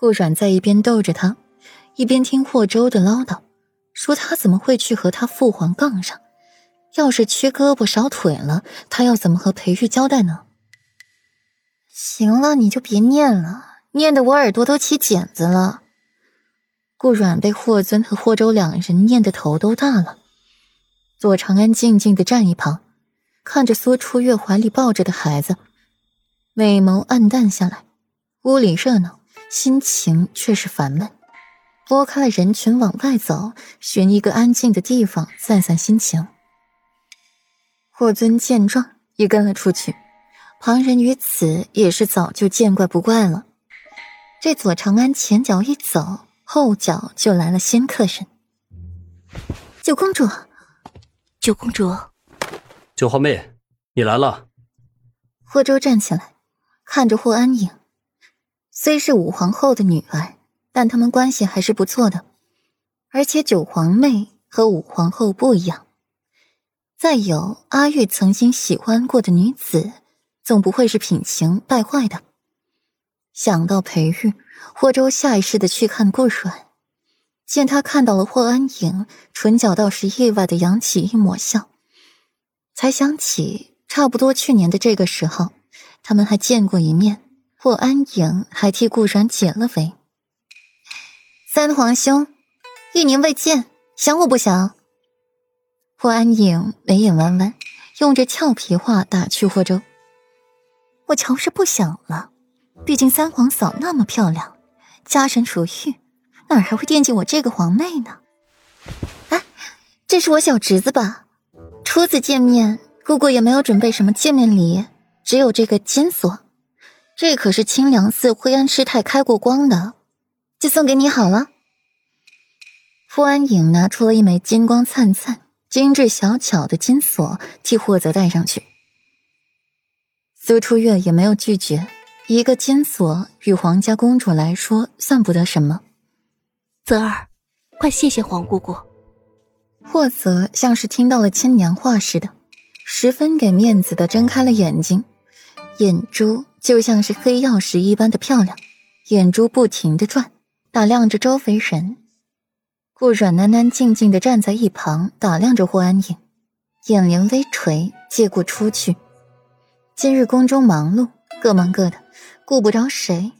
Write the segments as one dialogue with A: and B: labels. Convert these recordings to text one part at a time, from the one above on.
A: 顾阮在一边逗着他，一边听霍州的唠叨，说他怎么会去和他父皇杠上？要是缺胳膊少腿了，他要怎么和裴玉交代呢？行了，你就别念了，念得我耳朵都起茧子了。顾阮被霍尊和霍州两人念得头都大了。左长安静静的站一旁，看着苏初月怀里抱着的孩子，美眸暗淡下来。屋里热闹，心情却是烦闷。拨开了人群往外走，寻一个安静的地方散散心情。霍尊见状也跟了出去，旁人于此也是早就见怪不怪了。这左长安前脚一走，后脚就来了新客人。九公主。
B: 九公主，
C: 九皇妹，你来了。
A: 霍州站起来，看着霍安影，虽是五皇后的女儿，但他们关系还是不错的。而且九皇妹和五皇后不一样，再有阿玉曾经喜欢过的女子，总不会是品行败坏的。想到裴玉，霍州下意识的去看顾阮。见他看到了霍安影，唇角倒是意外的扬起一抹笑，才想起差不多去年的这个时候，他们还见过一面。霍安影还替顾然解了围。三皇兄，一年未见，想我不想？霍安影眉眼弯弯，用着俏皮话打趣霍州：“我瞧是不想了，毕竟三皇嫂那么漂亮，家人如玉。”哪还会惦记我这个皇妹呢？哎，这是我小侄子吧？初次见面，姑姑也没有准备什么见面礼，只有这个金锁，这可是清凉寺惠安师太开过光的，就送给你好了。傅安影拿出了一枚金光灿灿、精致小巧的金锁，替霍泽戴上去。苏初月也没有拒绝，一个金锁与皇家公主来说算不得什么。
B: 泽儿，快谢谢皇姑姑。
A: 霍泽像是听到了亲娘话似的，十分给面子的睁开了眼睛，眼珠就像是黑曜石一般的漂亮，眼珠不停的转，打量着周围人。顾阮喃喃静静的站在一旁，打量着霍安影，眼帘微垂，借故出去。今日宫中忙碌，各忙各的，顾不着谁。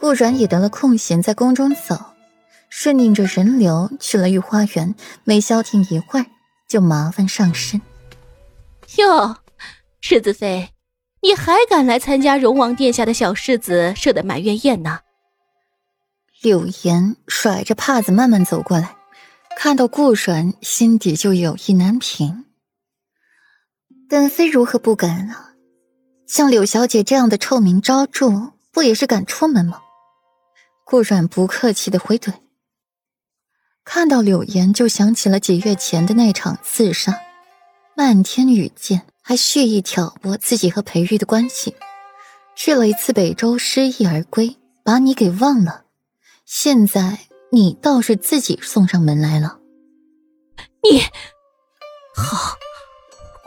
A: 顾阮也得了空闲，在宫中走。顺应着人流去了御花园，没消停一会儿，就麻烦上身。
B: 哟，世子妃，你还敢来参加荣王殿下的小世子设的满月宴呢？
A: 柳岩甩着帕子慢慢走过来，看到顾阮，心底就有意难平。本妃如何不敢啊？像柳小姐这样的臭名昭著，不也是敢出门吗？顾阮不客气的回怼。看到柳岩，就想起了几月前的那场刺杀，漫天雨箭，还蓄意挑拨自己和裴玉的关系。去了一次北周，失意而归，把你给忘了。现在你倒是自己送上门来了。
B: 你好，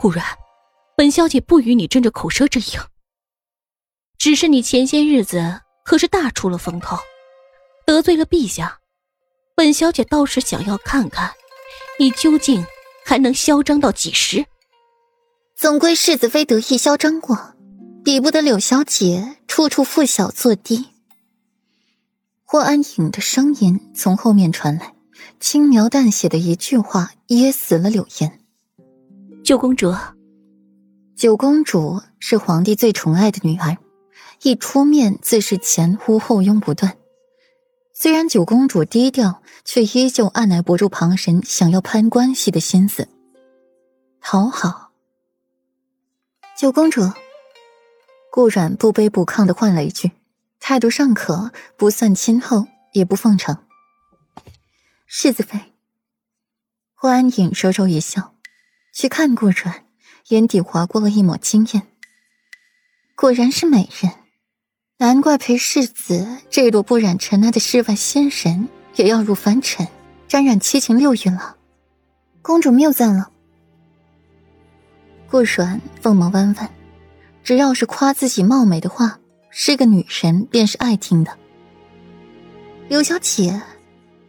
B: 顾然，本小姐不与你争着口舌之赢。只是你前些日子可是大出了风头，得罪了陛下。本小姐倒是想要看看，你究竟还能嚣张到几时？
A: 总归世子妃得意嚣张过，比不得柳小姐处处负小作低。霍安影的声音从后面传来，轻描淡写的一句话噎死了柳岩。
B: 九公主，
A: 九公主是皇帝最宠爱的女儿，一出面自是前呼后拥不断。虽然九公主低调，却依旧按捺不住旁人想要攀关系的心思，讨好。九公主，顾阮不卑不亢的换了一句，态度尚可，不算亲厚，也不奉承。世子妃。霍安影收收一笑，去看顾阮，眼底划过了一抹惊艳。果然是美人。难怪裴世子这朵不染尘埃的世外仙人也要入凡尘，沾染七情六欲了。公主谬赞了。顾阮凤毛弯弯，只要是夸自己貌美的话，是个女神便是爱听的。柳小姐，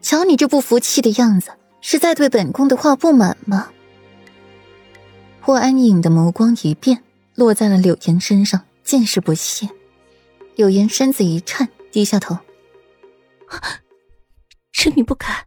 A: 瞧你这不服气的样子，是在对本宫的话不满吗？霍安影的眸光一变，落在了柳岩身上，尽是不屑。柳岩身子一颤，低下头：“
B: 臣女不敢。”